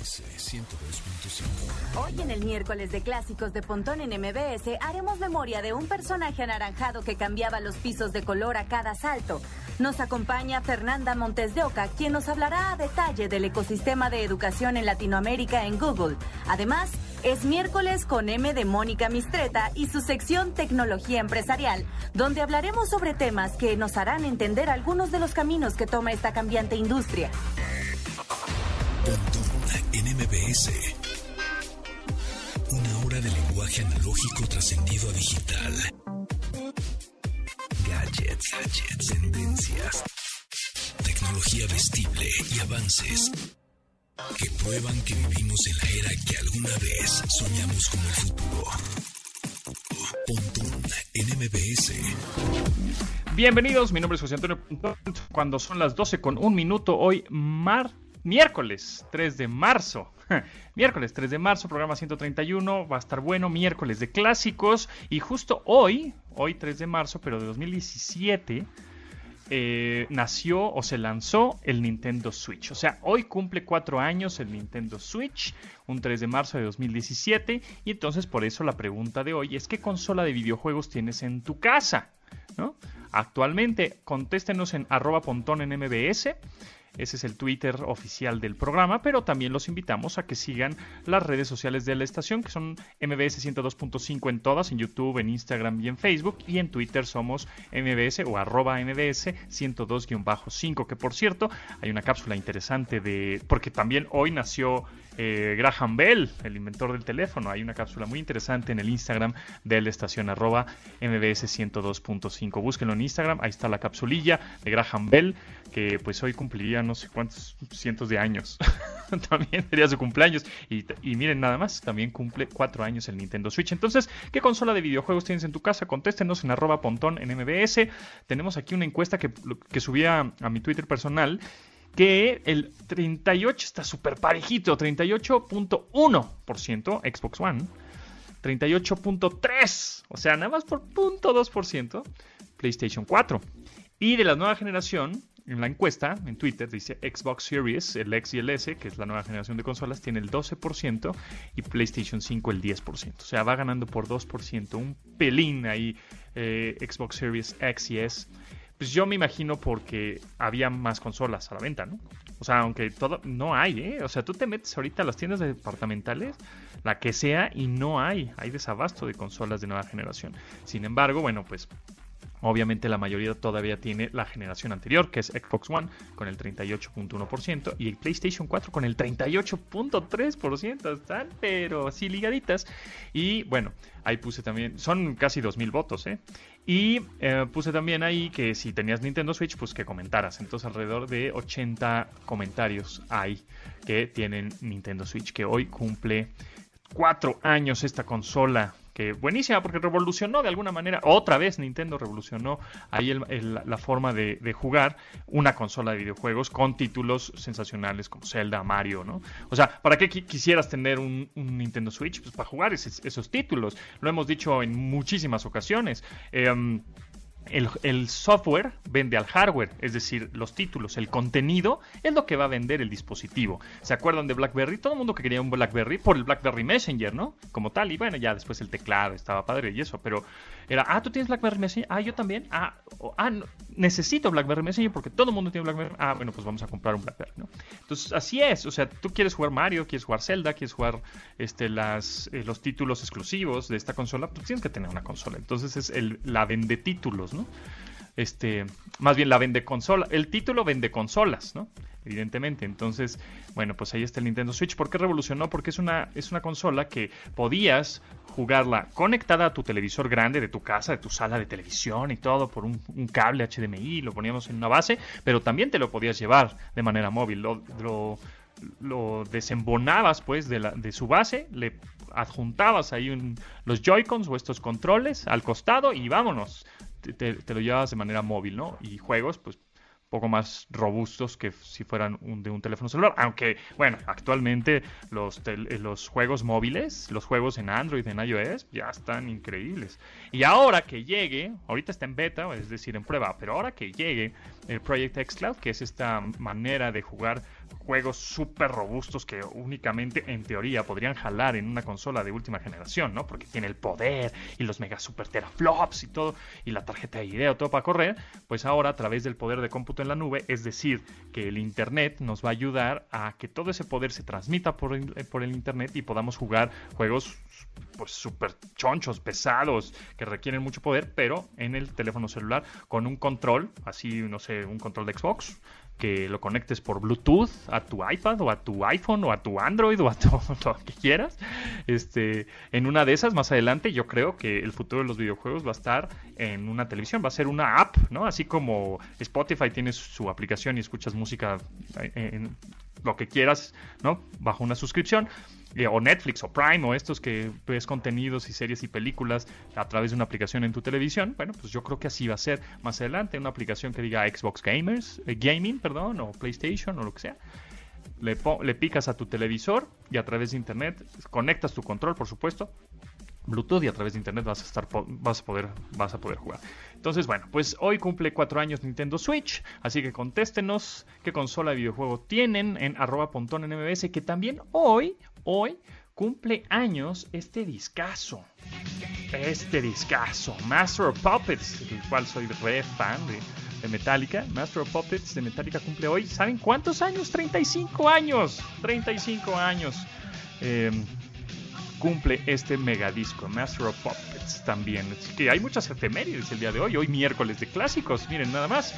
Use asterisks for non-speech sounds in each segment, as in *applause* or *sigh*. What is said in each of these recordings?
MBS 102.5. Hoy en el miércoles de clásicos de Pontón en MBS haremos memoria de un personaje anaranjado que cambiaba los pisos de color a cada salto. Nos acompaña Fernanda Montes de Oca, quien nos hablará a detalle del ecosistema de educación en Latinoamérica en Google. Además, es miércoles con M de Mónica Mistreta y su sección Tecnología Empresarial, donde hablaremos sobre temas que nos harán entender algunos de los caminos que toma esta cambiante industria. MBS. Una hora de lenguaje analógico trascendido a digital. Gadgets, gadgets, tendencias. Tecnología vestible y avances que prueban que vivimos en la era que alguna vez soñamos como el futuro. Pontón en MBS. Bienvenidos, mi nombre es José Antonio Pontón. Cuando son las 12 con un minuto, hoy mar, miércoles 3 de marzo. *laughs* Miércoles 3 de marzo, programa 131, va a estar bueno, miércoles de clásicos y justo hoy, hoy 3 de marzo, pero de 2017, eh, nació o se lanzó el Nintendo Switch. O sea, hoy cumple cuatro años el Nintendo Switch, un 3 de marzo de 2017. Y entonces por eso la pregunta de hoy es ¿qué consola de videojuegos tienes en tu casa? ¿No? Actualmente, contéstenos en arroba pontón en MBS. Ese es el Twitter oficial del programa, pero también los invitamos a que sigan las redes sociales de la estación, que son MBS 102.5 en todas, en YouTube, en Instagram y en Facebook, y en Twitter somos MBS o arroba MBS 102-5, que por cierto, hay una cápsula interesante de, porque también hoy nació eh, Graham Bell, el inventor del teléfono. Hay una cápsula muy interesante en el Instagram de la estación arroba MBS 102.5. Búsquenlo en Instagram, ahí está la capsulilla de Graham Bell, que pues hoy cumpliría no sé cuántos cientos de años. *laughs* también sería su cumpleaños. Y, miren nada más, también cumple cuatro años el Nintendo Switch. Entonces, ¿qué consola de videojuegos tienes en tu casa? Contéstenos en arroba pontón en MBS. Tenemos aquí una encuesta que, que subí a mi Twitter personal que el 38 está súper parejito, 38.1% Xbox One, 38.3%, o sea, nada más por 0.2% PlayStation 4. Y de la nueva generación, en la encuesta, en Twitter, dice Xbox Series, el X y el S, que es la nueva generación de consolas, tiene el 12% y PlayStation 5 el 10%. O sea, va ganando por 2%, un pelín ahí eh, Xbox Series X y S. Pues yo me imagino porque había más consolas a la venta, ¿no? O sea, aunque todo, no hay, ¿eh? O sea, tú te metes ahorita a las tiendas departamentales, la que sea, y no hay, hay desabasto de consolas de nueva generación. Sin embargo, bueno, pues Obviamente la mayoría todavía tiene la generación anterior, que es Xbox One, con el 38.1%, y el PlayStation 4 con el 38.3%. Están, pero así ligaditas. Y bueno, ahí puse también, son casi 2.000 votos, ¿eh? Y eh, puse también ahí que si tenías Nintendo Switch, pues que comentaras. Entonces alrededor de 80 comentarios hay que tienen Nintendo Switch, que hoy cumple 4 años esta consola buenísima porque revolucionó de alguna manera, otra vez Nintendo revolucionó ahí la forma de, jugar una consola de videojuegos con títulos sensacionales como Zelda, Mario, ¿no? O sea, ¿para qué quisieras tener un, Nintendo Switch? Pues para jugar esos títulos. Lo hemos dicho en muchísimas ocasiones. Em, el, software vende al hardware, es decir, los títulos, el contenido es lo que va a vender el dispositivo. ¿Se acuerdan de BlackBerry? Todo el mundo que quería un BlackBerry por el BlackBerry Messenger, ¿no? Como tal, y bueno, ya después el teclado estaba padre y eso, pero era, ah, tú tienes BlackBerry Messenger, ah, yo también, ah, ah necesito BlackBerry Messenger porque todo el mundo tiene BlackBerry, ah, bueno, pues vamos a comprar un BlackBerry, ¿no? Entonces, así es, o sea, tú quieres jugar Mario, quieres jugar Zelda, quieres jugar este, las, eh, los títulos exclusivos de esta consola, pues tienes que tener una consola. Entonces es el, la vende títulos, ¿no? Este, más bien la vende consola. El título vende consolas, ¿no? Evidentemente. Entonces, bueno, pues ahí está el Nintendo Switch. ¿Por qué revolucionó? Porque es una, es una consola que podías jugarla conectada a tu televisor grande de tu casa, de tu sala de televisión y todo por un, cable HDMI, lo poníamos en una base, pero también te lo podías llevar de manera móvil. Lo, lo, desembonabas pues de, la, de su base, le adjuntabas ahí los Joy-Cons o estos controles al costado y vámonos te, lo llevas de manera móvil, ¿no? Y juegos, pues poco más robustos que si fueran de un teléfono celular. Aunque, bueno, actualmente los, los juegos móviles, los juegos en Android, en iOS, ya están increíbles. Y ahora que llegue, ahorita está en beta, es decir, en prueba, pero ahora que llegue eh, Project X Cloud, que es esta manera de jugar juegos súper robustos que únicamente en teoría podrían jalar en una consola de última generación, ¿no? Porque tiene el poder y los mega super teraflops y todo, y la tarjeta de video, todo para correr, pues ahora a través del poder de cómputo en la nube, es decir, que el Internet nos va a ayudar a que todo ese poder se transmita por el, por el Internet y podamos jugar juegos pues súper chonchos, pesados, que requieren mucho poder, pero en el teléfono celular con un control, así, no sé, un control de Xbox, que lo conectes por Bluetooth a tu iPad o a tu iPhone o a tu Android o a *laughs* todo lo que quieras. Este, en una de esas, más adelante, yo creo que el futuro de los videojuegos va a estar en una televisión, va a ser una app, ¿no? Así como Spotify tiene su aplicación y escuchas música en lo que quieras, ¿no? Bajo una suscripción eh, o Netflix o Prime o estos que ves contenidos y series y películas a través de una aplicación en tu televisión, bueno, pues yo creo que así va a ser más adelante, una aplicación que diga Xbox Gamers, eh, Gaming, perdón, o PlayStation o lo que sea. Le, le picas a tu televisor y a través de internet conectas tu control, por supuesto, Bluetooth y a través de internet vas a estar vas a poder vas a poder jugar. Entonces, bueno, pues hoy cumple cuatro años Nintendo Switch, así que contéstenos qué consola de videojuego tienen en arroba pontón en MBS, que también hoy, hoy cumple años este discazo. Este discazo, Master of Puppets, del cual soy re fan de, Metallica. Master of Puppets de Metallica cumple hoy, ¿saben cuántos años? 35 años. 35 años. Eh, cumple este megadisco, Master of Puppets también. Así que hay muchas efemérides el día de hoy, hoy miércoles de clásicos, miren nada más.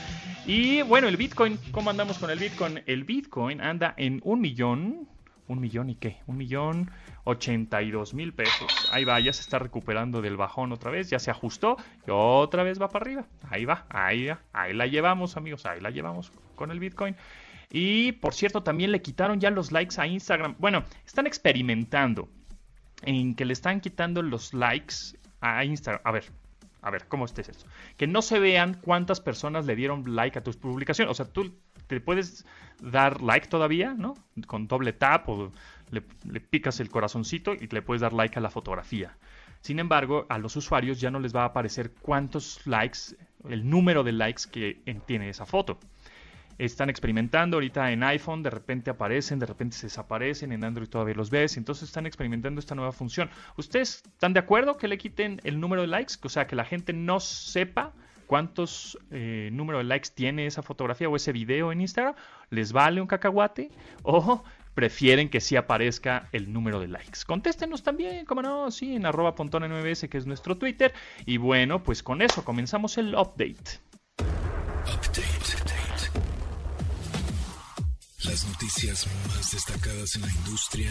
Y bueno, el Bitcoin, ¿cómo andamos con el Bitcoin? El Bitcoin anda en un millón, un millón y qué, un millón ochenta y dos mil pesos. Ahí va, ya se está recuperando del bajón otra vez, ya se ajustó y otra vez va para arriba. Ahí va, ahí, ahí la llevamos amigos, ahí la llevamos con el Bitcoin. Y por cierto, también le quitaron ya los likes a Instagram. Bueno, están experimentando en que le están quitando los likes a Instagram. A ver, a ver, ¿cómo estés eso? Que no se vean cuántas personas le dieron like a tus publicaciones. O sea, tú te puedes dar like todavía, ¿no? Con doble tap o le, picas el corazoncito y le puedes dar like a la fotografía. Sin embargo, a los usuarios ya no les va a aparecer cuántos likes, el número de likes que tiene esa foto están experimentando ahorita en iPhone, de repente aparecen, de repente se desaparecen, en Android todavía los ves, entonces están experimentando esta nueva función. ¿Ustedes están de acuerdo que le quiten el número de likes? O sea, que la gente no sepa cuántos eh, número de likes tiene esa fotografía o ese video en Instagram. ¿Les vale un cacahuate? O prefieren que sí aparezca el número de likes. Contéstenos también, como no, sí, en arroba pontón que es nuestro Twitter. Y bueno, pues con eso comenzamos el update. Las noticias más destacadas en la industria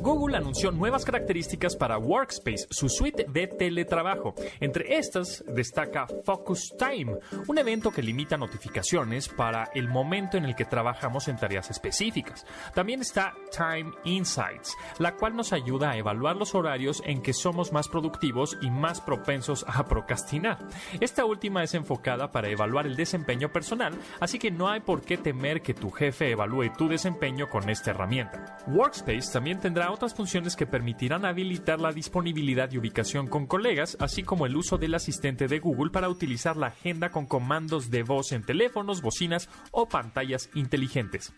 Google anunció nuevas características para Workspace, su suite de teletrabajo. Entre estas destaca Focus Time, un evento que limita notificaciones para el momento en el que trabajamos en tareas específicas. También está Time Insights, la cual nos ayuda a evaluar los horarios en que somos más productivos y más propensos a procrastinar. Esta última es enfocada para evaluar el desempeño personal, así que no hay por qué temer que tu jefe evalúe tu desempeño con esta herramienta. Workspace también tendrá otras funciones que permitirán habilitar la disponibilidad y ubicación con colegas, así como el uso del asistente de Google para utilizar la agenda con comandos de voz en teléfonos, bocinas o pantallas inteligentes.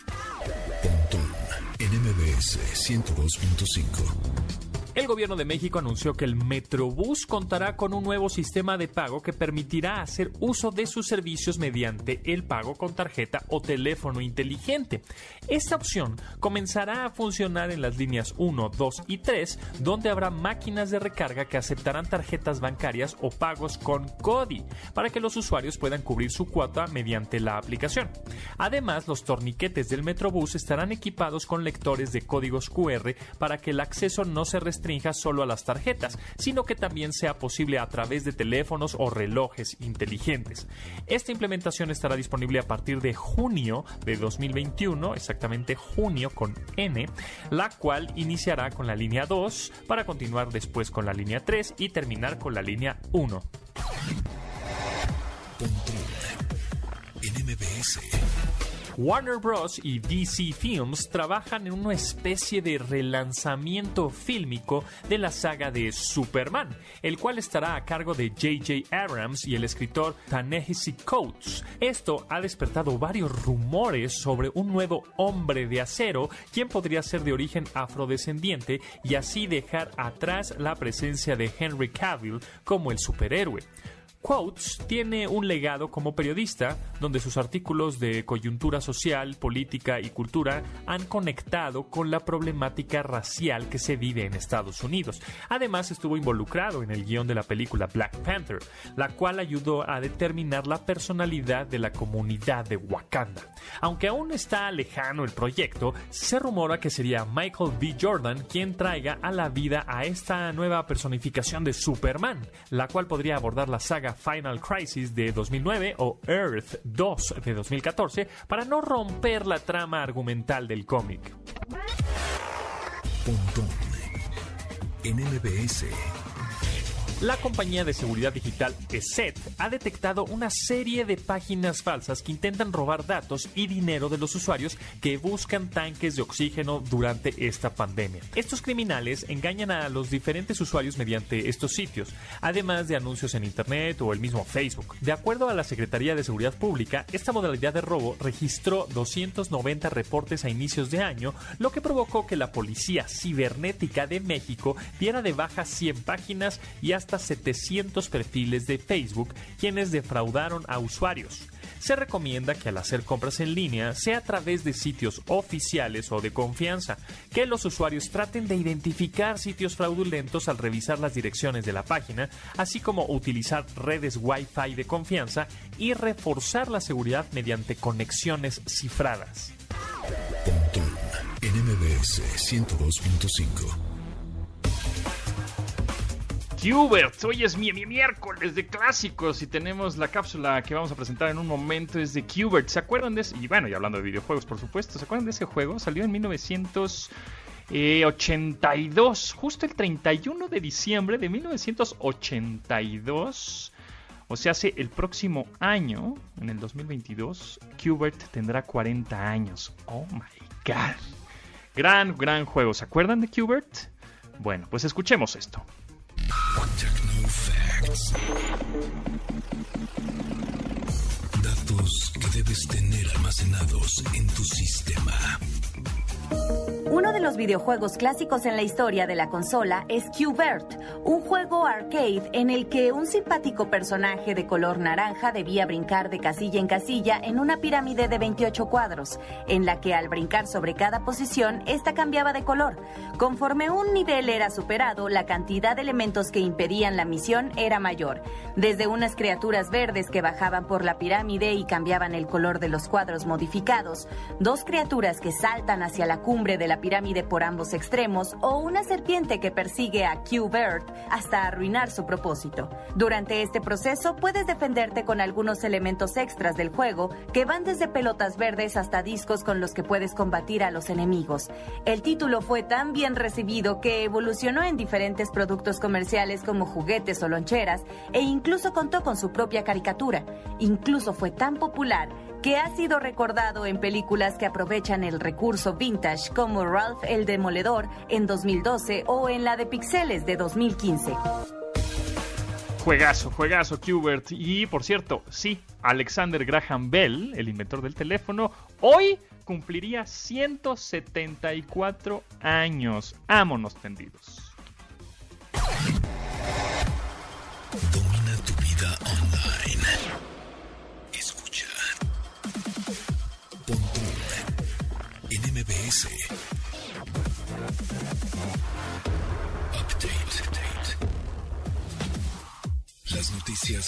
NMBS 102.5 el gobierno de México anunció que el Metrobús contará con un nuevo sistema de pago que permitirá hacer uso de sus servicios mediante el pago con tarjeta o teléfono inteligente. Esta opción comenzará a funcionar en las líneas 1, 2 y 3, donde habrá máquinas de recarga que aceptarán tarjetas bancarias o pagos con CODI, para que los usuarios puedan cubrir su cuota mediante la aplicación. Además, los torniquetes del Metrobús estarán equipados con lectores de códigos QR para que el acceso no se restrinja restrinja solo a las tarjetas, sino que también sea posible a través de teléfonos o relojes inteligentes. Esta implementación estará disponible a partir de junio de 2021, exactamente junio con N, la cual iniciará con la línea 2 para continuar después con la línea 3 y terminar con la línea 1. Warner Bros. y DC Films trabajan en una especie de relanzamiento fílmico de la saga de Superman, el cual estará a cargo de J.J. Abrams y el escritor Ta-Nehisi Coates. Esto ha despertado varios rumores sobre un nuevo hombre de acero, quien podría ser de origen afrodescendiente y así dejar atrás la presencia de Henry Cavill como el superhéroe. Quotes tiene un legado como periodista, donde sus artículos de coyuntura social, política y cultura han conectado con la problemática racial que se vive en Estados Unidos. Además, estuvo involucrado en el guion de la película Black Panther, la cual ayudó a determinar la personalidad de la comunidad de Wakanda. Aunque aún está lejano el proyecto, se rumora que sería Michael B. Jordan quien traiga a la vida a esta nueva personificación de Superman, la cual podría abordar la saga Final Crisis de 2009 o Earth 2 de 2014 para no romper la trama argumental del cómic. La compañía de seguridad digital ESET ha detectado una serie de páginas falsas que intentan robar datos y dinero de los usuarios que buscan tanques de oxígeno durante esta pandemia. Estos criminales engañan a los diferentes usuarios mediante estos sitios, además de anuncios en Internet o el mismo Facebook. De acuerdo a la Secretaría de Seguridad Pública, esta modalidad de robo registró 290 reportes a inicios de año, lo que provocó que la Policía Cibernética de México diera de baja 100 páginas y hasta 700 perfiles de Facebook quienes defraudaron a usuarios. Se recomienda que al hacer compras en línea sea a través de sitios oficiales o de confianza, que los usuarios traten de identificar sitios fraudulentos al revisar las direcciones de la página, así como utilizar redes Wi-Fi de confianza y reforzar la seguridad mediante conexiones cifradas. MBS 102.5 Qbert, hoy es mi, miércoles de clásicos y tenemos la cápsula que vamos a presentar en un momento, es de Qbert. ¿Se acuerdan de ese? Y bueno, y hablando de videojuegos, por supuesto, ¿se acuerdan de ese juego? Salió en 1982, justo el 31 de diciembre de 1982. O sea, hace el próximo año, en el 2022, Qbert tendrá 40 años. Oh my god. Gran, gran juego. ¿Se acuerdan de Qbert? Bueno, pues escuchemos esto. Datos que debes tener almacenados en tu sistema. Uno de los videojuegos clásicos en la historia de la consola es Qbert, un juego arcade en el que un simpático personaje de color naranja debía brincar de casilla en casilla en una pirámide de 28 cuadros, en la que al brincar sobre cada posición, esta cambiaba de color. Conforme un nivel era superado, la cantidad de elementos que impedían la misión era mayor, desde unas criaturas verdes que bajaban por la pirámide y cambiaban el color de los cuadros modificados, dos criaturas que saltan hacia la cumbre de la pirámide por ambos extremos o una serpiente que persigue a Q-Bird hasta arruinar su propósito. Durante este proceso puedes defenderte con algunos elementos extras del juego que van desde pelotas verdes hasta discos con los que puedes combatir a los enemigos. El título fue tan bien recibido que evolucionó en diferentes productos comerciales como juguetes o loncheras e incluso contó con su propia caricatura. Incluso fue tan popular que ha sido recordado en películas que aprovechan el recurso vintage como Ralph el Demoledor en 2012 o en la de Pixeles de 2015. Juegazo, juegazo, Qbert. Y por cierto, sí, Alexander Graham Bell, el inventor del teléfono, hoy cumpliría 174 años. Ámonos tendidos.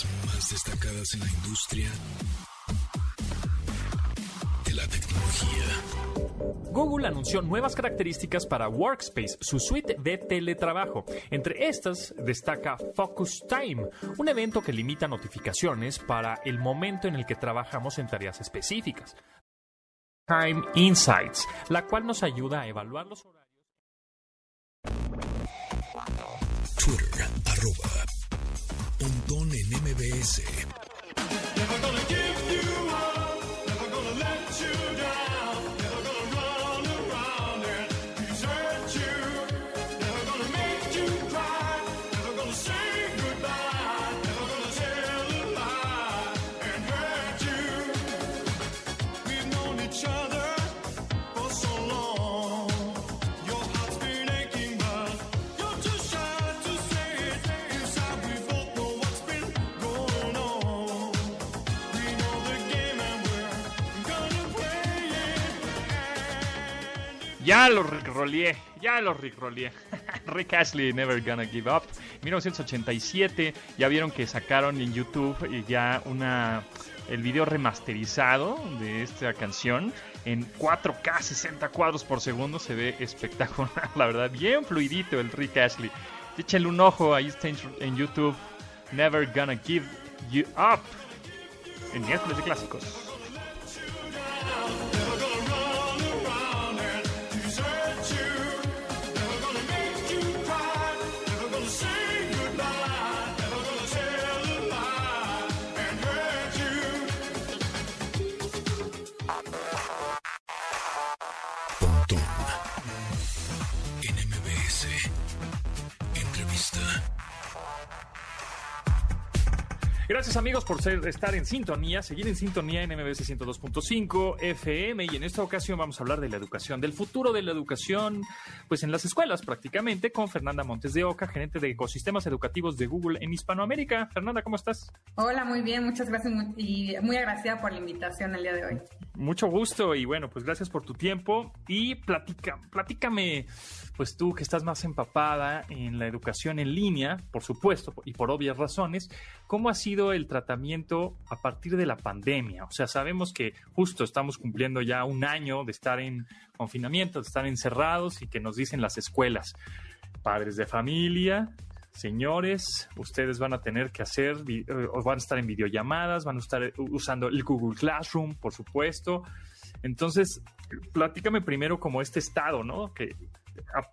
Noticias más destacadas en la industria de la tecnología. Google anunció nuevas características para Workspace, su suite de teletrabajo. Entre estas destaca Focus Time, un evento que limita notificaciones para el momento en el que trabajamos en tareas específicas. Time Insights, la cual nos ayuda a evaluar los horarios. Twitter, arroba, Pontón en MBS. Ya lo rickroleé, ya lo rickroleé. *laughs* Rick Ashley, Never Gonna Give Up. 1987, ya vieron que sacaron en YouTube ya una el video remasterizado de esta canción en 4K 60 cuadros por segundo se ve espectacular, *laughs* la verdad, bien fluidito el Rick Ashley. Échenle un ojo, ahí está en YouTube. Never Gonna Give You Up. En miércoles de clásicos. Gracias amigos por ser, estar en sintonía, seguir en sintonía en MBS 102.5 FM y en esta ocasión vamos a hablar de la educación, del futuro de la educación, pues en las escuelas prácticamente, con Fernanda Montes de Oca, gerente de ecosistemas educativos de Google en Hispanoamérica. Fernanda, ¿cómo estás? Hola, muy bien, muchas gracias y muy agradecida por la invitación el día de hoy. Mucho gusto y bueno, pues gracias por tu tiempo y platica, platícame, pues tú que estás más empapada en la educación en línea, por supuesto, y por obvias razones, ¿cómo ha sido el tratamiento a partir de la pandemia? O sea, sabemos que justo estamos cumpliendo ya un año de estar en confinamiento, de estar encerrados y que nos dicen las escuelas, padres de familia, señores, ustedes van a tener que hacer, eh, van a estar en videollamadas, van a estar usando el Google Classroom, por supuesto. Entonces, platícame primero como este estado, ¿no? Que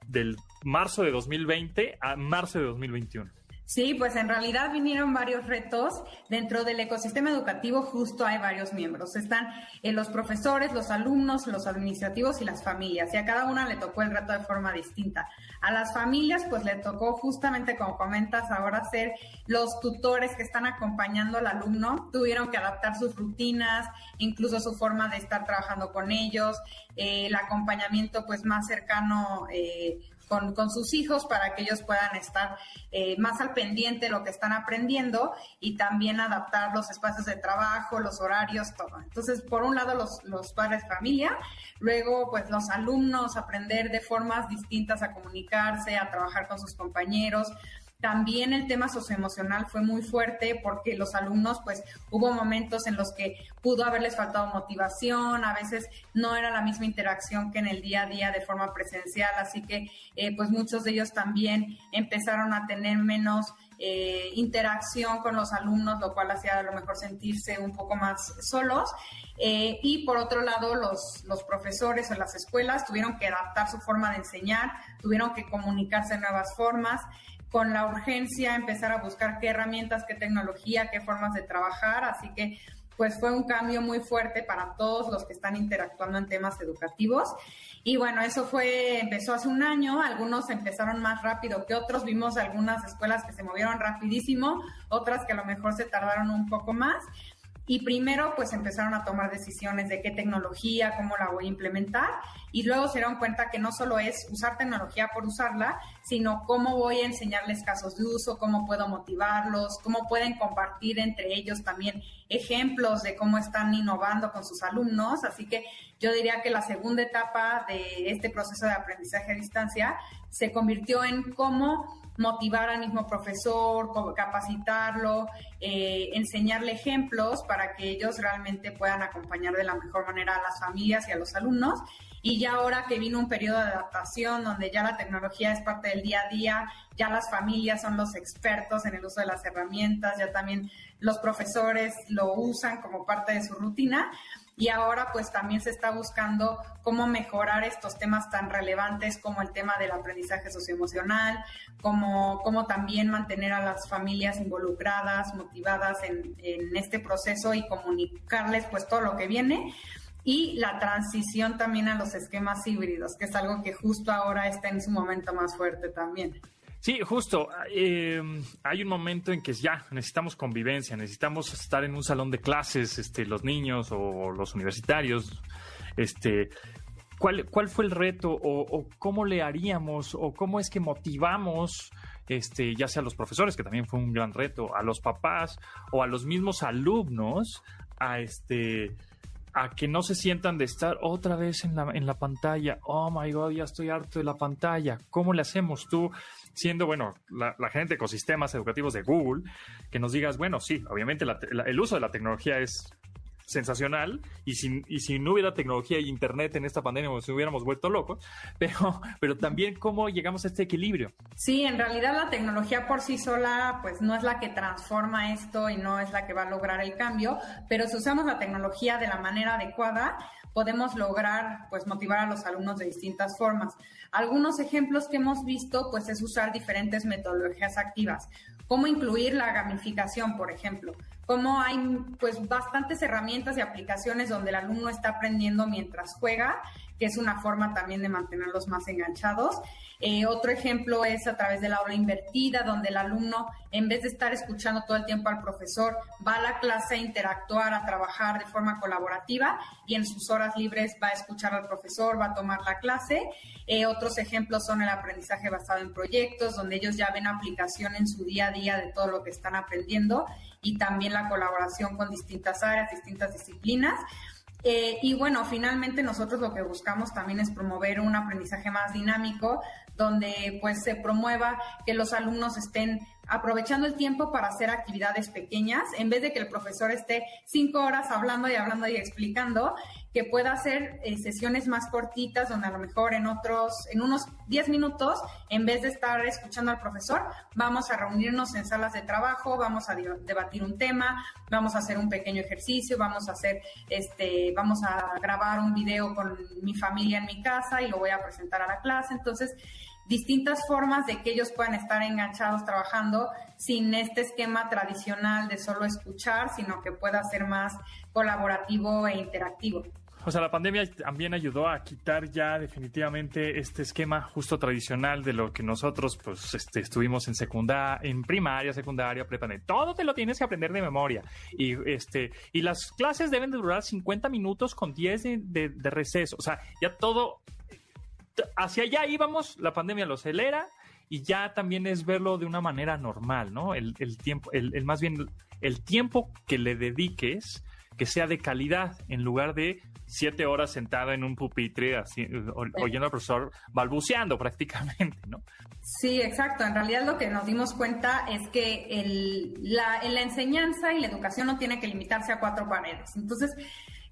del marzo de 2020 a marzo de 2021. Sí, pues en realidad vinieron varios retos. Dentro del ecosistema educativo justo hay varios miembros. Están eh, los profesores, los alumnos, los administrativos y las familias. Y a cada una le tocó el reto de forma distinta. A las familias pues le tocó justamente, como comentas, ahora ser los tutores que están acompañando al alumno. Tuvieron que adaptar sus rutinas, incluso su forma de estar trabajando con ellos, eh, el acompañamiento pues más cercano. Eh, con, sus hijos para que ellos puedan estar eh, más al pendiente de lo que están aprendiendo y también adaptar los espacios de trabajo, los horarios, todo. Entonces, por un lado, los, los padres familia, luego, pues los alumnos aprender de formas distintas a comunicarse, a trabajar con sus compañeros, también el tema socioemocional fue muy fuerte porque los alumnos, pues hubo momentos en los que pudo haberles faltado motivación, a veces no era la misma interacción que en el día a día de forma presencial, así que eh, pues muchos de ellos también empezaron a tener menos eh, interacción con los alumnos, lo cual hacía a lo mejor sentirse un poco más solos. Eh, y por otro lado, los, los profesores en las escuelas tuvieron que adaptar su forma de enseñar, tuvieron que comunicarse de nuevas formas con la urgencia empezar a buscar qué herramientas, qué tecnología, qué formas de trabajar. Así que pues fue un cambio muy fuerte para todos los que están interactuando en temas educativos. Y bueno, eso fue, empezó hace un año, algunos empezaron más rápido que otros, vimos algunas escuelas que se movieron rapidísimo, otras que a lo mejor se tardaron un poco más. Y primero, pues empezaron a tomar decisiones de qué tecnología, cómo la voy a implementar. Y luego se dieron cuenta que no solo es usar tecnología por usarla, sino cómo voy a enseñarles casos de uso, cómo puedo motivarlos, cómo pueden compartir entre ellos también ejemplos de cómo están innovando con sus alumnos. Así que yo diría que la segunda etapa de este proceso de aprendizaje a distancia se convirtió en cómo motivar al mismo profesor, capacitarlo, eh, enseñarle ejemplos para que ellos realmente puedan acompañar de la mejor manera a las familias y a los alumnos. Y ya ahora que vino un periodo de adaptación donde ya la tecnología es parte del día a día, ya las familias son los expertos en el uso de las herramientas, ya también los profesores lo usan como parte de su rutina, y ahora pues también se está buscando cómo mejorar estos temas tan relevantes como el tema del aprendizaje socioemocional, como, cómo también mantener a las familias involucradas, motivadas en, en este proceso y comunicarles pues todo lo que viene y la transición también a los esquemas híbridos, que es algo que justo ahora está en su momento más fuerte también. Sí, justo. Eh, hay un momento en que ya necesitamos convivencia, necesitamos estar en un salón de clases, este, los niños o los universitarios. Este, ¿cuál, ¿Cuál fue el reto o, cómo le haríamos o cómo es que motivamos, este, ya sea a los profesores, que también fue un gran reto, a los papás o a los mismos alumnos a este a que no se sientan de estar otra vez en la, en la pantalla. Oh my God, ya estoy harto de la pantalla. ¿Cómo le hacemos tú, siendo, bueno, la, la gente de ecosistemas educativos de Google, que nos digas, bueno, sí, obviamente el uso de la tecnología es sensacional y si, y si no hubiera tecnología y internet en esta pandemia nos hubiéramos vuelto locos, *laughs* pero, pero también cómo llegamos a este equilibrio. Sí, en realidad la tecnología por sí sola pues no es la que transforma esto y no es la que va a lograr el cambio, pero si usamos la tecnología de la manera adecuada, podemos lograr pues motivar a los alumnos de distintas formas. Algunos ejemplos que hemos visto pues es usar diferentes metodologías activas, cómo incluir la gamificación, por ejemplo cómo hay pues bastantes herramientas y aplicaciones donde el alumno está aprendiendo mientras juega, que es una forma también de mantenerlos más enganchados. Eh, otro ejemplo es a través de la aula invertida, donde el alumno, en vez de estar escuchando todo el tiempo al profesor, va a la clase a interactuar, a trabajar de forma colaborativa y en sus horas libres va a escuchar al profesor, va a tomar la clase. Eh, otros ejemplos son el aprendizaje basado en proyectos, donde ellos ya ven aplicación en su día a día de todo lo que están aprendiendo y también la colaboración con distintas áreas, distintas disciplinas. Eh, y bueno, finalmente nosotros lo que buscamos también es promover un aprendizaje más dinámico, donde pues se promueva que los alumnos estén aprovechando el tiempo para hacer actividades pequeñas, en vez de que el profesor esté cinco horas hablando y hablando y explicando, que pueda hacer eh, sesiones más cortitas, donde a lo mejor en otros, en unos 10 minutos, en vez de estar escuchando al profesor, vamos a reunirnos en salas de trabajo, vamos a debatir un tema, vamos a hacer un pequeño ejercicio, vamos a hacer, este, vamos a grabar un video con mi familia en mi casa y lo voy a presentar a la clase. Entonces, distintas formas de que ellos puedan estar enganchados trabajando sin este esquema tradicional de solo escuchar, sino que pueda ser más colaborativo e interactivo. O sea, la pandemia también ayudó a quitar ya definitivamente este esquema justo tradicional de lo que nosotros pues este, estuvimos en secundaria, en primaria, secundaria, preparación. Todo te lo tienes que aprender de memoria. Y este y las clases deben de durar 50 minutos con 10 de, de receso. O sea, ya todo hacia allá íbamos, la pandemia lo acelera y ya también es verlo de una manera normal, ¿no? El, tiempo, el, más bien el tiempo que le dediques que sea de calidad en lugar de siete horas sentado en un pupitre así, oyendo al profesor balbuceando prácticamente, ¿no? Sí, exacto. En realidad lo que nos dimos cuenta es que el, la, la enseñanza y la educación no tiene que limitarse a cuatro paredes. Entonces,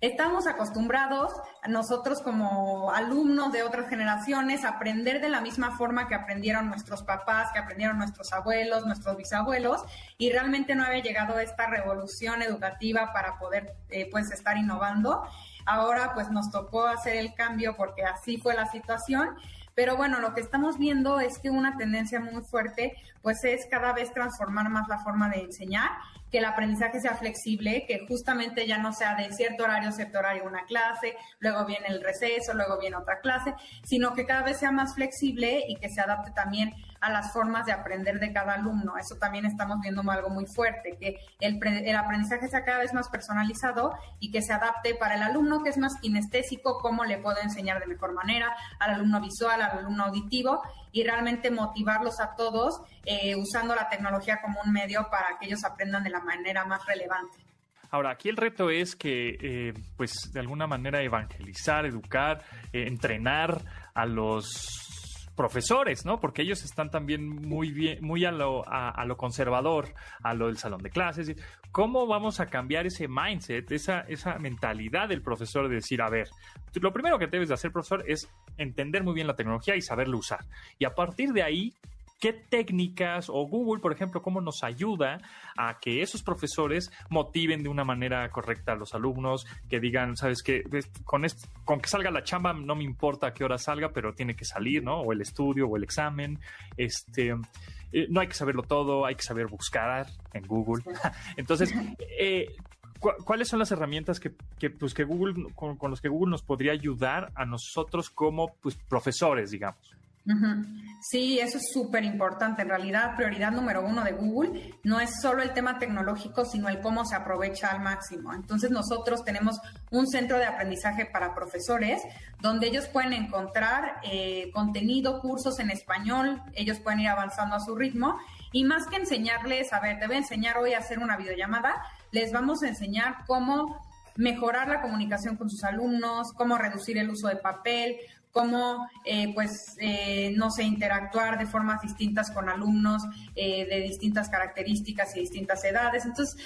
Estamos acostumbrados, nosotros como alumnos de otras generaciones, a aprender de la misma forma que aprendieron nuestros papás, que aprendieron nuestros abuelos, nuestros bisabuelos, y realmente no había llegado esta revolución educativa para poder eh, pues estar innovando. Ahora pues nos tocó hacer el cambio porque así fue la situación. Pero bueno, lo que estamos viendo es que una tendencia muy fuerte pues es cada vez transformar más la forma de enseñar que el aprendizaje sea flexible, que justamente ya no sea de cierto horario, cierto horario una clase, luego viene el receso, luego viene otra clase, sino que cada vez sea más flexible y que se adapte también a las formas de aprender de cada alumno. Eso también estamos viendo algo muy fuerte, que el, el, aprendizaje sea cada vez más personalizado y que se adapte para el alumno que es más kinestésico, cómo le puedo enseñar de mejor manera, al alumno visual, al alumno auditivo y realmente motivarlos a todos eh, usando la tecnología como un medio para que ellos aprendan de la manera más relevante. Ahora, aquí el reto es que, eh, pues, de alguna manera evangelizar, educar, eh, entrenar a los profesores, ¿no? Porque ellos están también muy bien, muy a lo, a, lo conservador, a lo del salón de clases. ¿Cómo vamos a cambiar ese mindset, esa, esa mentalidad del profesor de decir, a ver, lo primero que debes de hacer, profesor, es entender muy bien la tecnología y saberla usar. Y a partir de ahí, ¿Qué técnicas o Google, por ejemplo, cómo nos ayuda a que esos profesores motiven de una manera correcta a los alumnos, que digan, sabes qué, con, con que salga la chamba no me importa a qué hora salga, pero tiene que salir, ¿no? O el estudio o el examen. Este, eh, no hay que saberlo todo, hay que saber buscar en Google. *laughs* Entonces, eh, ¿cuáles son las herramientas que, pues, que Google, con, con, los que Google nos podría ayudar a nosotros como pues, profesores, digamos? Sí, eso es súper importante. En realidad, prioridad número uno de Google no es solo el tema tecnológico, sino el cómo se aprovecha al máximo. Entonces, nosotros tenemos un centro de aprendizaje para profesores donde ellos pueden encontrar eh, contenido, cursos en español, ellos pueden ir avanzando a su ritmo y más que enseñarles, a ver, te voy a enseñar hoy a hacer una videollamada, les vamos a enseñar cómo mejorar la comunicación con sus alumnos, cómo reducir el uso de papel, cómo, eh, pues, eh, no sé, interactuar de formas distintas con alumnos eh, de distintas características y distintas edades. Entonces,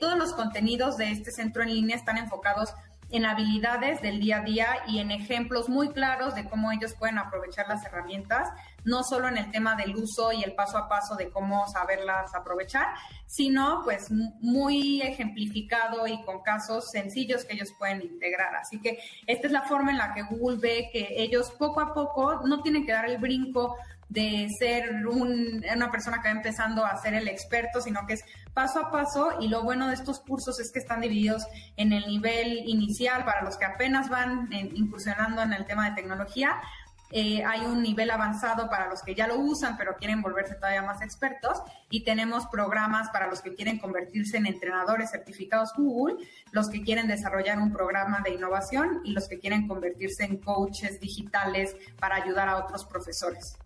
todos los contenidos de este centro en línea están enfocados en habilidades del día a día y en ejemplos muy claros de cómo ellos pueden aprovechar las herramientas, no solo en el tema del uso y el paso a paso de cómo saberlas aprovechar, sino pues muy ejemplificado y con casos sencillos que ellos pueden integrar. Así que esta es la forma en la que Google ve que ellos poco a poco no tienen que dar el brinco de ser una persona que va empezando a ser el experto, sino que es paso a paso y lo bueno de estos cursos es que están divididos en el nivel inicial para los que apenas van incursionando en el tema de tecnología. Eh, hay un nivel avanzado para los que ya lo usan pero quieren volverse todavía más expertos y tenemos programas para los que quieren convertirse en entrenadores certificados Google, los que quieren desarrollar un programa de innovación y los que quieren convertirse en coaches digitales para ayudar a otros profesores.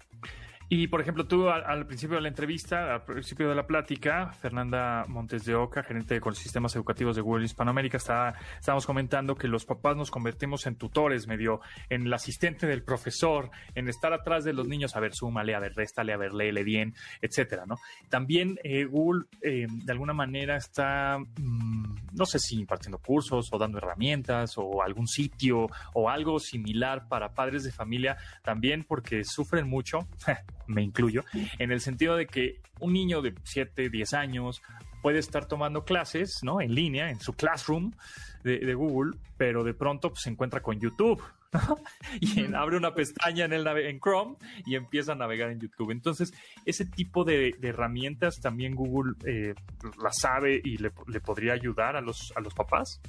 Y, por ejemplo, tú al, principio de la entrevista, al principio de la plática, Fernanda Montes de Oca, gerente de sistemas educativos de Google Hispanoamérica, está, estábamos comentando que los papás nos convertimos en tutores, medio en el asistente del profesor, en estar atrás de los niños, a ver, súmale, a ver, réstale, a ver, léele bien, etcétera, ¿no? También eh, Google, eh, de alguna manera, está, mm, no sé si impartiendo cursos o dando herramientas o algún sitio o algo similar para padres de familia, también porque sufren mucho *laughs* me incluyo, en el sentido de que un niño de 7, 10 años puede estar tomando clases, ¿no? En línea, en su classroom de, Google, pero de pronto pues, se encuentra con YouTube, *laughs* y abre una pestaña en, el en Chrome y empieza a navegar en YouTube. Entonces, ese tipo de, herramientas también Google eh, la sabe y le, le, podría ayudar a los, a los papás.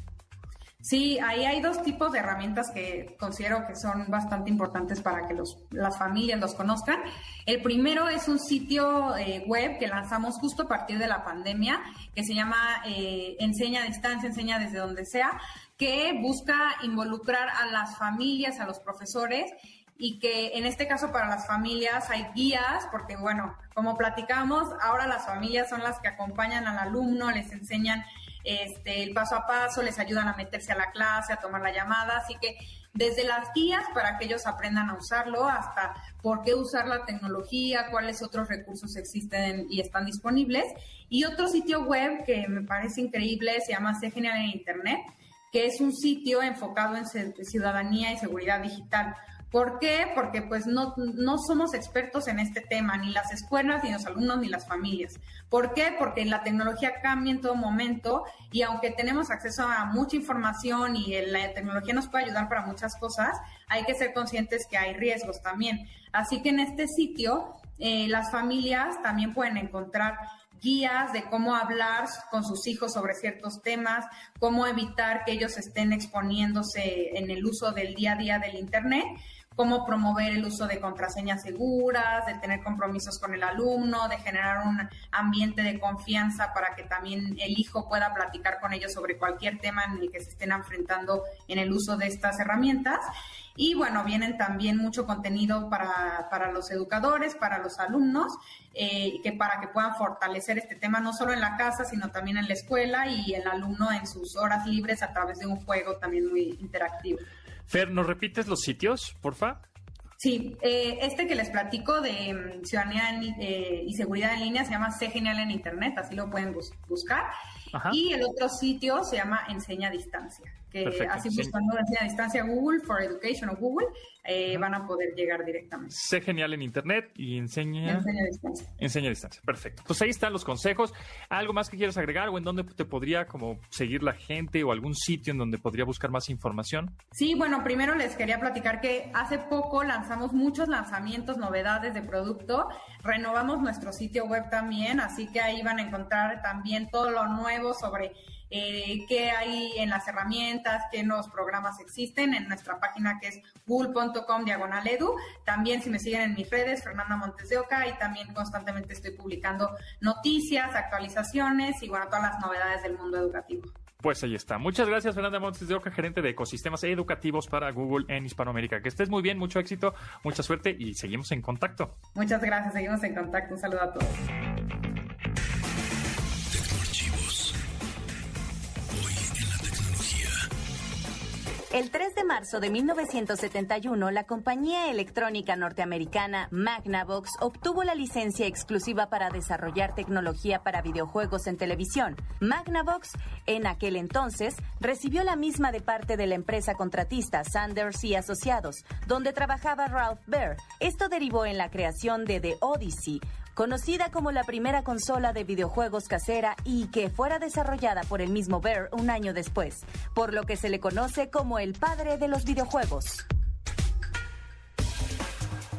Sí, ahí hay dos tipos de herramientas que considero que son bastante importantes para que los, las familias los conozcan. El primero es un sitio eh, web que lanzamos justo a partir de la pandemia, que se llama eh, Enseña a Distancia, Enseña desde donde sea, que busca involucrar a las familias, a los profesores y que en este caso para las familias hay guías, porque bueno, como platicamos, ahora las familias son las que acompañan al alumno, les enseñan este, el paso a paso, les ayudan a meterse a la clase, a tomar la llamada, así que desde las guías para que ellos aprendan a usarlo hasta por qué usar la tecnología, cuáles otros recursos existen y están disponibles. Y otro sitio web que me parece increíble se llama Genial en Internet, que es un sitio enfocado en ciudadanía y seguridad digital. ¿Por qué? Porque pues no, no somos expertos en este tema, ni las escuelas, ni los alumnos, ni las familias. ¿Por qué? Porque la tecnología cambia en todo momento y aunque tenemos acceso a mucha información y la tecnología nos puede ayudar para muchas cosas, hay que ser conscientes que hay riesgos también. Así que en este sitio eh, las familias también pueden encontrar guías de cómo hablar con sus hijos sobre ciertos temas, cómo evitar que ellos estén exponiéndose en el uso del día a día del Internet cómo promover el uso de contraseñas seguras, de tener compromisos con el alumno, de generar un ambiente de confianza para que también el hijo pueda platicar con ellos sobre cualquier tema en el que se estén enfrentando en el uso de estas herramientas. Y bueno, vienen también mucho contenido para, para los educadores, para los alumnos, eh, que para que puedan fortalecer este tema no solo en la casa, sino también en la escuela y el alumno en sus horas libres a través de un juego también muy interactivo. Fer, ¿nos repites los sitios, porfa? Sí, eh, este que les platico de mm, ciudadanía eh, y seguridad en línea se llama Sé Genial en Internet, así lo pueden buscar. Y el otro sitio se llama Enseña a Distancia que así buscando a distancia Google for Education o Google, eh, van a poder llegar directamente. Sé genial en Internet y enseña... Enseña a distancia. Enseña a distancia, perfecto. Pues ahí están los consejos. ¿Algo más que quieras agregar o en dónde te podría como seguir la gente o algún sitio en donde podría buscar más información? Sí, bueno, primero les quería platicar que hace poco lanzamos muchos lanzamientos, novedades de producto. Renovamos nuestro sitio web también, así que ahí van a encontrar también todo lo nuevo sobre eh, qué hay en las herramientas, qué nuevos programas existen en nuestra página que es google.com diagonal edu. También si me siguen en mis redes, Fernanda Montes de Oca, y también constantemente estoy publicando noticias, actualizaciones y bueno, todas las novedades del mundo educativo. Pues ahí está. Muchas gracias, Fernanda Montes de Oca, gerente de ecosistemas educativos para Google en Hispanoamérica. Que estés muy bien, mucho éxito, mucha suerte y seguimos en contacto. Muchas gracias, seguimos en contacto. Un saludo a todos. El 3 de marzo de 1971, la compañía electrónica norteamericana Magnavox obtuvo la licencia exclusiva para desarrollar tecnología para videojuegos en televisión. Magnavox, en aquel entonces, recibió la misma de parte de la empresa contratista Sanders y Asociados, donde trabajaba Ralph Baer. Esto derivó en la creación de The Odyssey, conocida como la primera consola de videojuegos casera y que fuera desarrollada por el mismo Bear un año después, por lo que se le conoce como el padre de los videojuegos.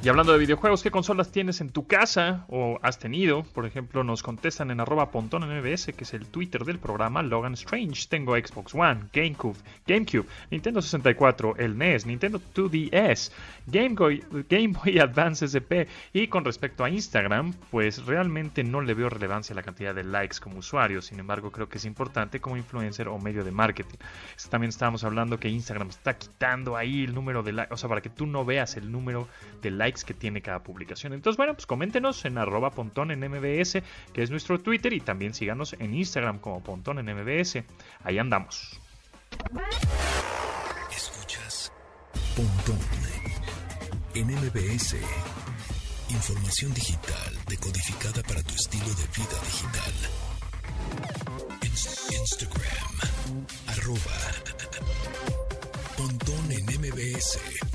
Y hablando de videojuegos, ¿qué consolas tienes en tu casa o has tenido? Por ejemplo, nos contestan en arroba MBS, que es el Twitter del programa Logan Strange. Tengo Xbox One, GameCube, GameCube, Nintendo 64, el NES, Nintendo 2DS, Game Boy, Game Boy Advance SP. Y con respecto a Instagram, pues realmente no le veo relevancia a la cantidad de likes como usuario. Sin embargo, creo que es importante como influencer o medio de marketing. También estábamos hablando que Instagram está quitando ahí el número de likes, o sea, para que tú no veas el número de likes que tiene cada publicación. Entonces, bueno, pues coméntenos en arroba pontón en MBS, que es nuestro Twitter, y también síganos en Instagram como pontón en MBS. Ahí andamos. Escuchas Pontón en MBS. Información digital decodificada para tu estilo de vida digital. Instagram, arroba en MBS.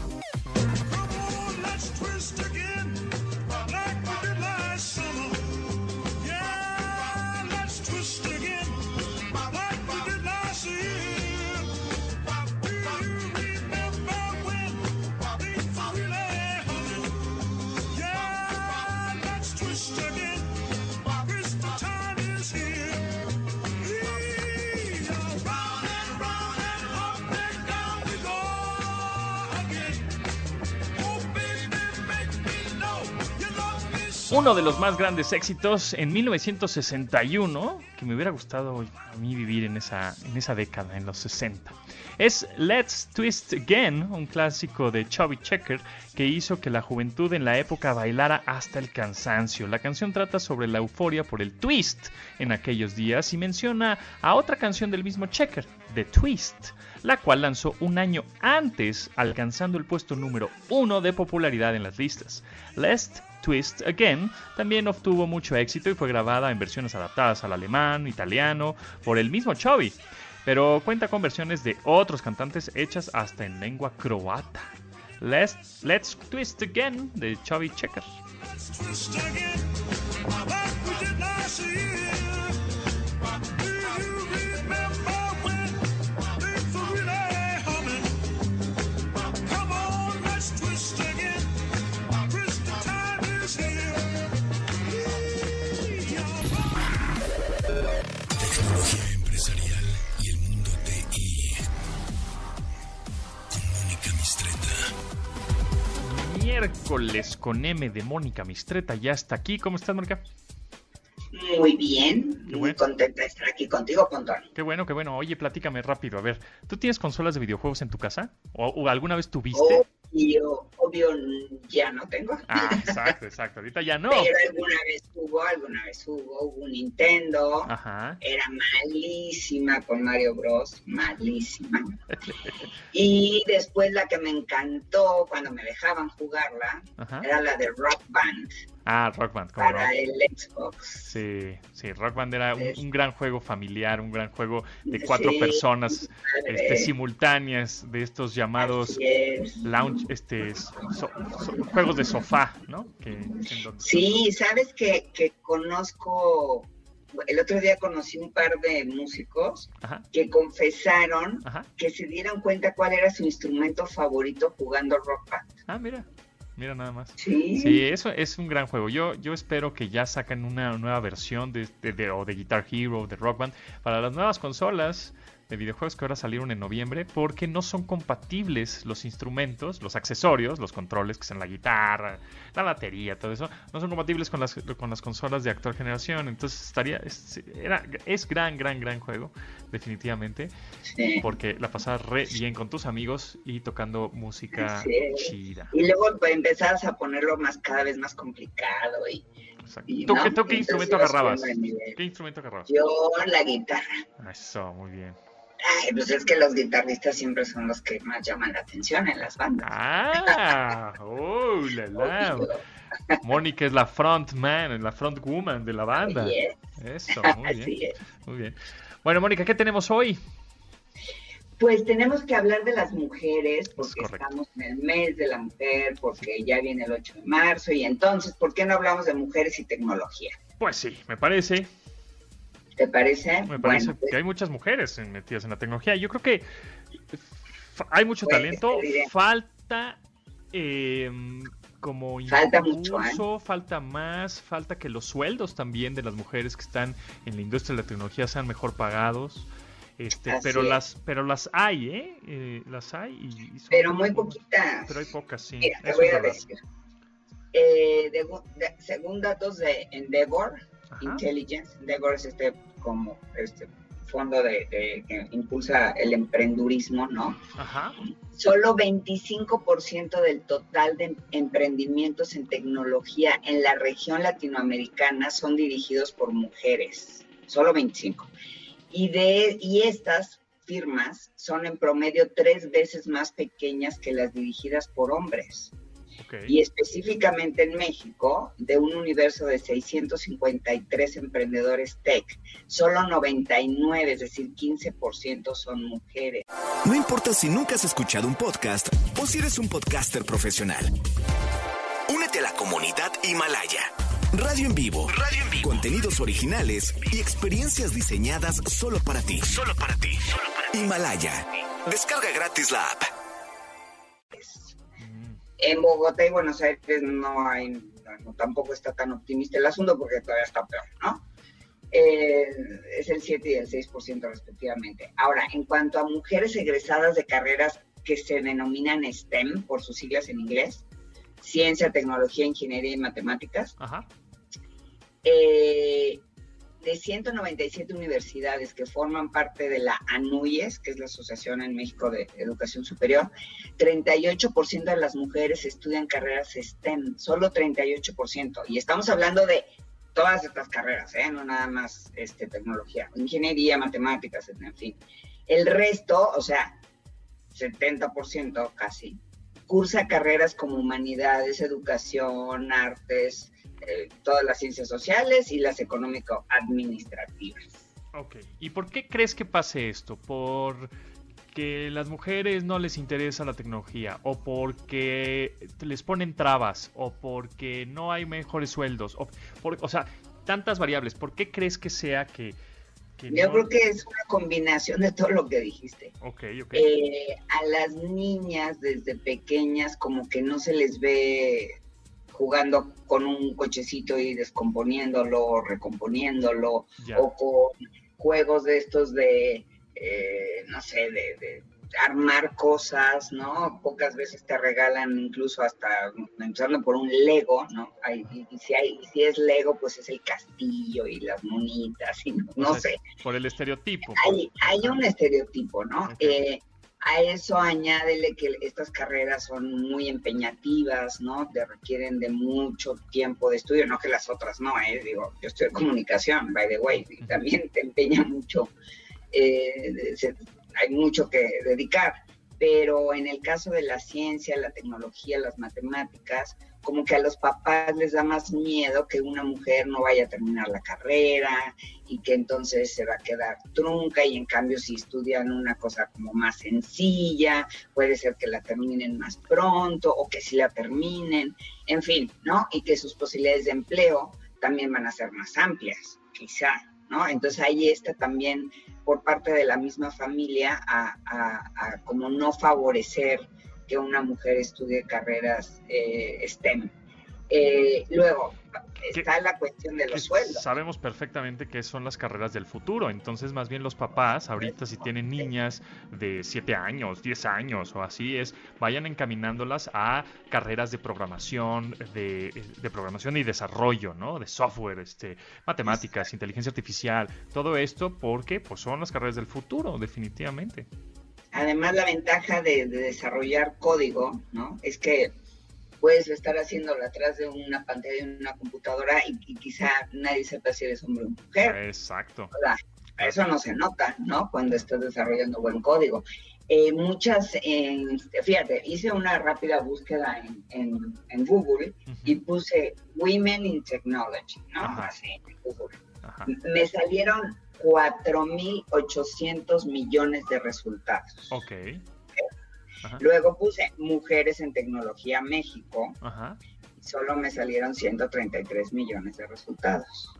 Uno de los más grandes éxitos en 1961, que me hubiera gustado a mí vivir en esa, década, en los 60. Es Let's Twist Again, un clásico de Chubby Checker que hizo que la juventud en la época bailara hasta el cansancio. La canción trata sobre la euforia por el twist en aquellos días y menciona a otra canción del mismo Checker, The Twist, la cual lanzó un año antes, alcanzando el puesto número uno de popularidad en las listas. Let's Twist Again también obtuvo mucho éxito y fue grabada en versiones adaptadas al alemán, italiano, por el mismo Chubby, pero cuenta con versiones de otros cantantes hechas hasta en lengua croata. Let's, Let's Twist Again de Chubby Checker. Miércoles con M de Mónica Mistreta ya está aquí. ¿Cómo estás, Mónica? Muy bien, muy contenta de estar aquí contigo, Pontón. Qué bueno, qué bueno. Oye, platícame rápido. A ver, ¿tú tienes consolas de videojuegos en tu casa? ¿O, alguna vez tuviste? Obvio, obvio, ya no tengo. Ah, exacto, exacto. Ahorita ya no. Pero alguna vez hubo, alguna vez hubo, hubo un Nintendo. Ajá. Era malísima con Mario Bros. Malísima. *laughs* y después la que me encantó cuando me dejaban jugarla era la de Rock Band. Ah, Rock Band, ¿cómo Para el Xbox. Sí, sí, Rock Band era un, gran juego familiar, un gran juego de cuatro personas este, simultáneas, de estos llamados lounge, este, juegos de sofá, ¿no? sí, sabes que, que conozco el otro día conocí un par de músicos que confesaron que se dieron cuenta cuál era su instrumento favorito jugando rock band. Ah, mira. Mira nada más. Sí. eso es un gran juego. Yo, yo espero que ya saquen una nueva versión de, de, o de Guitar Hero de Rock Band para las nuevas consolas de videojuegos que ahora salieron en noviembre porque no son compatibles los instrumentos, los accesorios, los controles que son la guitarra, la batería, todo eso, no son compatibles con las, con las consolas de actual generación. Entonces estaría, es, era, es gran, gran, gran juego, definitivamente, porque la pasas re bien con tus amigos y tocando música chida. Y luego empezabas a ponerlo más cada vez más complicado y ¿Tú, qué, instrumento agarrabas? ¿Qué instrumento agarrabas? Yo la guitarra. Eso, muy bien. Ay, pues es que los guitarristas siempre son los que más llaman la atención en las bandas. Ah, oh, la, la. Mónica es la frontman, la frontwoman de la banda. Eso, *laughs* muy bien. Muy bien. Bueno, Mónica, ¿qué tenemos hoy? Pues tenemos que hablar de las mujeres, porque estamos en el mes de la mujer, porque ya viene el 8 de marzo, y entonces, ¿por qué no hablamos de mujeres y tecnología? Pues sí, me parece. ¿Te parece? Me parece pues que hay muchas mujeres metidas en la tecnología. Yo creo que hay mucho pues, talento, falta eh, como falta mucho, ¿eh? falta más, falta que los sueldos también de las mujeres que están en la industria de la tecnología sean mejor pagados. Este, pero las pero las hay, ¿eh? eh las hay y, pero muy poquitas. Pero hay pocas, sí. te voy a decir. Eh, según datos de Endeavor Intelligence, Endeavor es este como este fondo de, que impulsa el emprendurismo, ¿no? Ajá. Solo 25% del total de emprendimientos en tecnología en la región latinoamericana son dirigidos por mujeres, solo 25. Y, de, y estas firmas son en promedio tres veces más pequeñas que las dirigidas por hombres. Y específicamente en México, de un universo de 653 emprendedores tech, solo 99, es decir, 15% son mujeres. No importa si nunca has escuchado un podcast o si eres un podcaster profesional. Únete a la comunidad Himalaya. Radio en vivo. Radio en vivo. Contenidos originales y experiencias diseñadas solo para ti. Solo para ti. Solo para ti. Himalaya. Descarga gratis la app. En Bogotá y Buenos Aires no hay, tampoco está tan optimista el asunto porque todavía está peor, ¿no? Eh, es el 7 y el 6% respectivamente. Ahora, en cuanto a mujeres egresadas de carreras que se denominan STEM, por sus siglas en inglés, ciencia, tecnología, ingeniería y matemáticas, Eh, de 197 universidades que forman parte de la ANUYES, que es la Asociación en México de Educación Superior, 38% de las mujeres estudian carreras STEM, solo 38%. Y estamos hablando de todas estas carreras, ¿eh? no nada más este, tecnología, ingeniería, matemáticas, en fin. El resto, o sea, 70% casi, cursa carreras como humanidades, educación, artes, eh, todas las ciencias sociales y las económico-administrativas. Ok, ¿y por qué crees que pase esto? ¿Por que las mujeres no les interesa la tecnología o porque les ponen trabas o porque no hay mejores sueldos o, o sea, tantas variables. ¿Por qué crees que sea que... Yo creo que es una combinación de todo lo que dijiste. Ok, ok. Eh, a las niñas desde pequeñas como que no se les ve jugando con un cochecito y descomponiéndolo, recomponiéndolo, o con juegos de estos de, eh, no sé, de, armar cosas, ¿no? Pocas veces te regalan incluso hasta, empezando por un Lego, ¿no? y, si hay, si es Lego, pues es el castillo y las monitas, y no, sé. Por el estereotipo. Hay, hay un estereotipo, ¿no? Eh, a eso añádele que estas carreras son muy empeñativas, ¿no? Te requieren de mucho tiempo de estudio, no que las otras no, ¿eh? Digo, yo estoy en comunicación, by the way, y también te empeña mucho, eh, hay mucho que dedicar pero en el caso de la ciencia, la tecnología, las matemáticas, como que a los papás les da más miedo que una mujer no vaya a terminar la carrera y que entonces se va a quedar trunca y en cambio si estudian una cosa como más sencilla, puede ser que la terminen más pronto o que si la terminen, en fin, ¿no? Y que sus posibilidades de empleo también van a ser más amplias, quizá, ¿no? Entonces ahí está también por parte de la misma familia a, como no favorecer que una mujer estudie carreras eh, STEM. Eh, luego, está la cuestión de los sueldos. Sabemos perfectamente que son las carreras del futuro, entonces más bien los papás, ahorita si tienen niñas de 7 años, 10 años o así es, vayan encaminándolas a carreras de programación, de, de programación y desarrollo, ¿no? De software, este, matemáticas, inteligencia artificial, todo esto porque pues son las carreras del futuro, definitivamente. Además, la ventaja de, de desarrollar código, ¿no? Es que puedes estar haciéndolo atrás de una pantalla de una computadora y, quizá nadie sepa si eres hombre o mujer. Exacto. Eso no se nota, ¿no? Cuando estás desarrollando buen código. Eh, muchas, fíjate, hice una rápida búsqueda en, en, Google y puse Women in Technology, ¿no? Así, en Google. Me salieron 4.800 millones de resultados. Ok. Luego puse Mujeres en Tecnología México. Ajá solo me salieron 133 millones de resultados.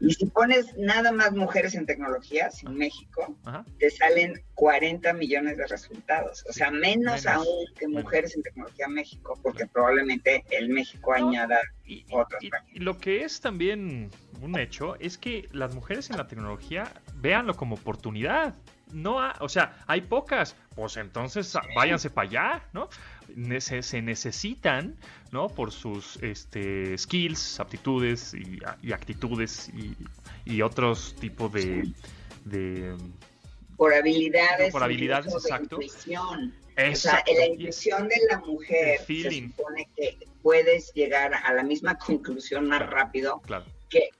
Y si pones nada más mujeres en tecnología, en México, te salen 40 millones de resultados. O sea, menos, aún que mujeres en tecnología México, porque probablemente el México añada y, otras. Y, lo que es también un hecho es que las mujeres en la tecnología véanlo como oportunidad no, o sea, hay pocas, pues entonces váyanse para allá, ¿no? Se necesitan, ¿no? Por sus este, skills, aptitudes y, actitudes y, otros tipos de, Por habilidades. Por habilidades, exacto. O sea, la intuición de la mujer se supone que puedes llegar a la misma conclusión más rápido claro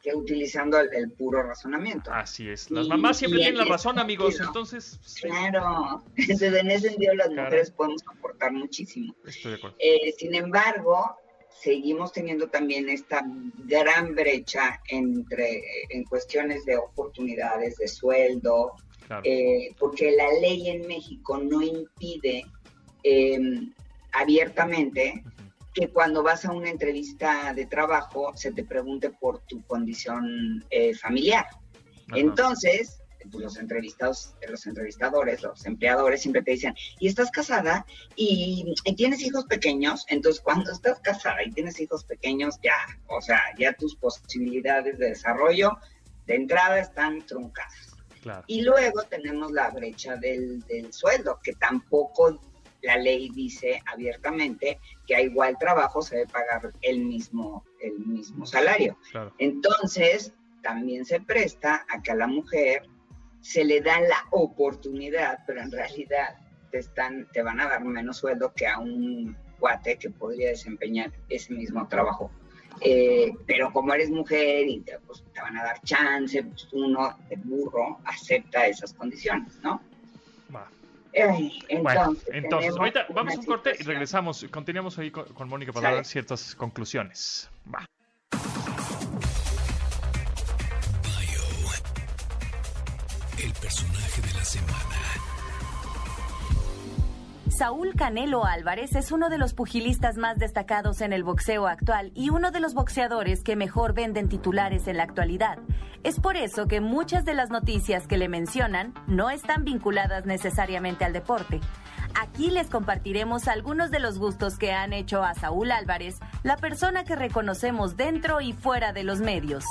que, utilizando el, puro razonamiento. Así es. Las mamás siempre tienen la razón, amigos. Entonces. Claro. *laughs* Entonces, en ese sentido, las mujeres podemos aportar muchísimo. Estoy de acuerdo. Eh, sin embargo, seguimos teniendo también esta gran brecha entre en cuestiones de oportunidades, de sueldo, eh, porque la ley en México no impide em, abiertamente que cuando vas a una entrevista de trabajo se te pregunte por tu condición eh, familiar. Entonces, pues, los entrevistados, los entrevistadores, los empleadores siempre te dicen, ¿y estás casada? ¿Y, tienes hijos pequeños? Entonces, cuando estás casada y tienes hijos pequeños, ya, o sea, ya tus posibilidades de desarrollo de entrada están truncadas. Y luego tenemos la brecha del, del sueldo, que tampoco la ley dice abiertamente que a igual trabajo se debe pagar el mismo, el mismo salario. Entonces, también se presta a que a la mujer se le da la oportunidad, pero en realidad te, están, te van a dar menos sueldo que a un cuate que podría desempeñar ese mismo trabajo. Eh, pero como eres mujer y te, pues, te van a dar chance, pues uno de burro acepta esas condiciones, ¿no? Entonces, ahorita vamos a un corte y regresamos. Continuamos ahí con, Mónica para dar ciertas conclusiones. Va. Saúl Canelo Álvarez es uno de los pugilistas más destacados en el boxeo actual y uno de los boxeadores que mejor venden titulares en la actualidad. Es por eso que muchas de las noticias que le mencionan no están vinculadas necesariamente al deporte. Aquí les compartiremos algunos de los gustos que han hecho a Saúl Álvarez la persona que reconocemos dentro y fuera de los medios.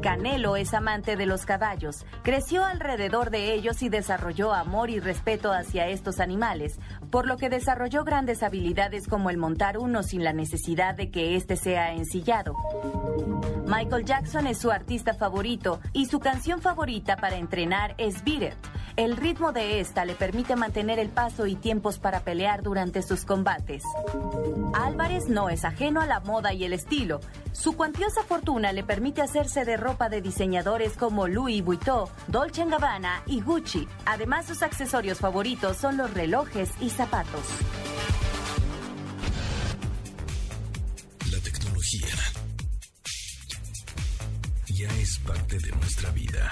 Canelo es amante de los caballos, creció alrededor de ellos y desarrolló amor y respeto hacia estos animales, por lo que desarrolló grandes habilidades como el montar uno sin la necesidad de que éste sea ensillado. Michael Jackson es su artista favorito y su canción favorita para entrenar es Beat. El ritmo de esta le permite mantener el paso y tiempos para pelear durante sus combates. Álvarez no es ajeno a la moda y el estilo. Su cuantiosa fortuna le permite hacerse de ropa de diseñadores como Louis Vuitton, Dolce Gabbana y Gucci. Además, sus accesorios favoritos son los relojes y zapatos. La tecnología ya es parte de nuestra vida.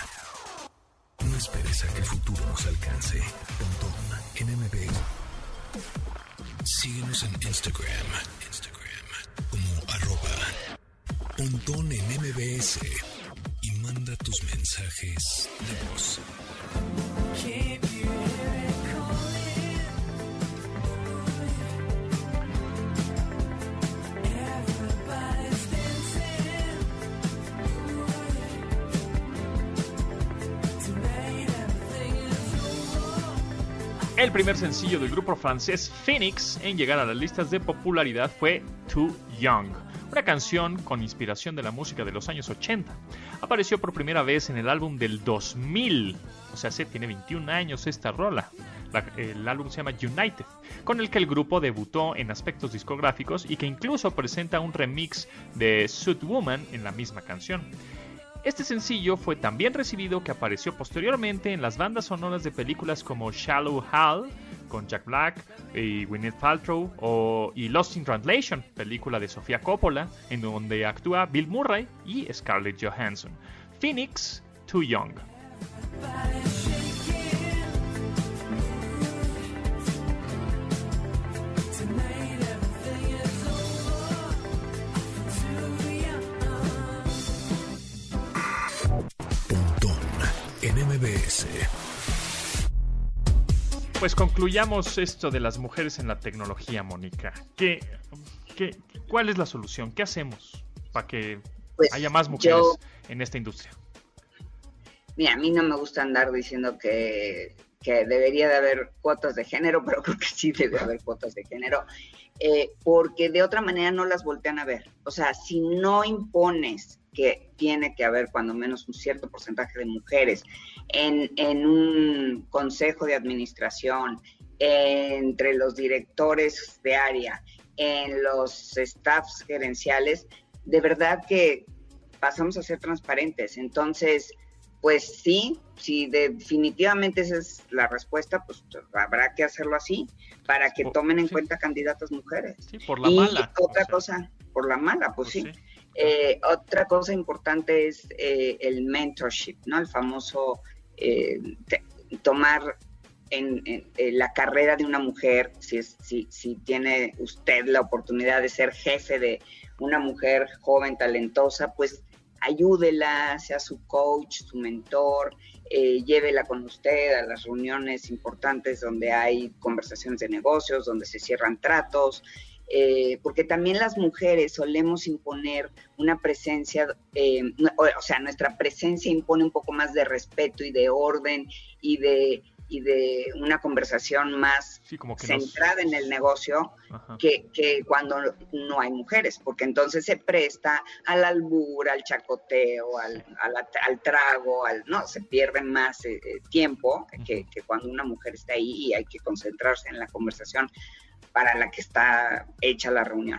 No esperes a que el futuro nos alcance. Pontón en MB. Síguenos en Instagram. Instagram como arroba Pontón en MBS. Y manda tus mensajes de voz. El primer sencillo del grupo francés Phoenix en llegar a las listas de popularidad fue Too Young, una canción con inspiración de la música de los años 80. Apareció por primera vez en el álbum del 2000, o sea, se tiene 21 años esta rola. el álbum se llama United, con el que el grupo debutó en aspectos discográficos y que incluso presenta un remix de Suit Woman en la misma canción. Este sencillo fue tan bien recibido que apareció posteriormente en las bandas sonoras de películas como Shallow Hal con Jack Black y Gwyneth Paltrow o y Lost in Translation, película de Sofía Coppola en donde actúa Bill Murray y Scarlett Johansson. Phoenix, Too Young. Pues concluyamos esto de las mujeres en la tecnología, Mónica. ¿Qué, qué, cuál es la solución? ¿Qué hacemos para que pues haya más mujeres en esta industria? Mira, a mí no me gusta andar diciendo que, debería de haber cuotas de género, pero creo que sí debe haber cuotas de género, eh, porque de otra manera no las voltean a ver. O sea, si no impones que tiene que haber cuando menos un cierto porcentaje de mujeres en, en un consejo de administración, entre los directores de área, en los staffs gerenciales, de verdad que pasamos a ser transparentes. Entonces, pues sí, si definitivamente esa es la respuesta, pues habrá que hacerlo así para que tomen en cuenta candidatas mujeres. Sí, por la y Otra cosa, por la mala, pues, pues sí. Eh, otra cosa importante es eh, el mentorship, ¿no? El famoso eh, tomar en, la carrera de una mujer, si, si, si tiene usted la oportunidad de ser jefe de una mujer joven, talentosa, pues ayúdela, sea su coach, su mentor, llévela con usted a las reuniones importantes donde hay conversaciones de negocios, donde se cierran tratos, eh, porque también las mujeres solemos imponer una presencia, eh, o, sea, nuestra presencia impone un poco más de respeto y de orden y de, y de una conversación más centrada en el negocio que, cuando no hay mujeres, porque entonces se presta al albur, al chacoteo, al, al, trago, al, no, se pierde más eh, tiempo que, que cuando una mujer está ahí y hay que concentrarse en la conversación para la que está hecha la reunión.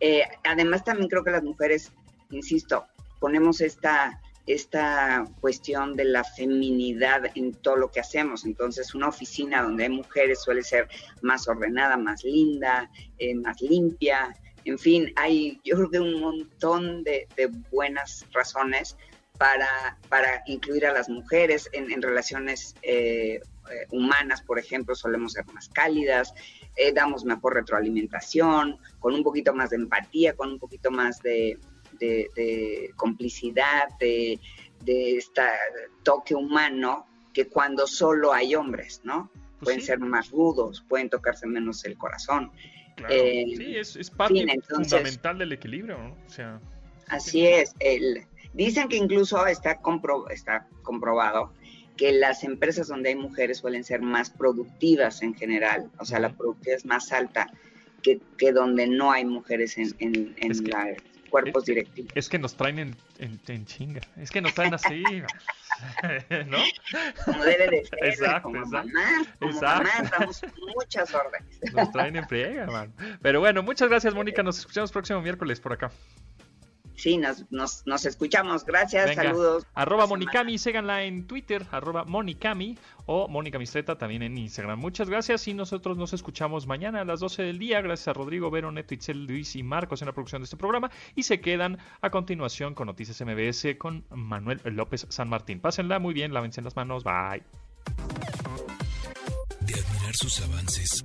Eh, además, también creo que las mujeres, insisto, ponemos esta, esta cuestión de la feminidad en todo lo que hacemos. Entonces, una oficina donde hay mujeres suele ser más ordenada, más linda, eh, más limpia. En fin, hay yo creo que un montón de, buenas razones para, para, incluir a las mujeres en, relaciones eh, humanas, por ejemplo, solemos ser más cálidas, eh, damos mejor retroalimentación, con un poquito más de empatía, con un poquito más de, complicidad, de, este toque humano, que cuando solo hay hombres, ¿no? Pues pueden ser más rudos, pueden tocarse menos el corazón. Eh, sí, es, parte fundamental del equilibrio, ¿no? O sea, así es. El, dicen que incluso está, compro, está comprobado que las empresas donde hay mujeres suelen ser más productivas en general, o sea, la productividad es más alta que, que donde no hay mujeres en, en, en cuerpos directivos. Es que nos traen en, en, chinga, es que nos traen así, *laughs* ¿no? Como debe de ser, exacto, como exacto, mamás, como exacto. mamás damos muchas órdenes. Nos traen en friega, man. Pero bueno, muchas gracias, Mónica, nos escuchamos próximo miércoles por acá. Sí, nos, nos, nos escuchamos. Gracias, saludos. Arroba Monicami, síganla en Twitter, arroba Monicami o Mónica Mistreta también en Instagram. Muchas gracias y nosotros nos escuchamos mañana a las 12 del día. Gracias a Rodrigo, Vero, Neto, Itzel, Luis y Marcos en la producción de este programa. Y se quedan a continuación con Noticias MBS con Manuel López San Martín. Pásenla muy bien, lávense las manos. Bye. De admirar sus avances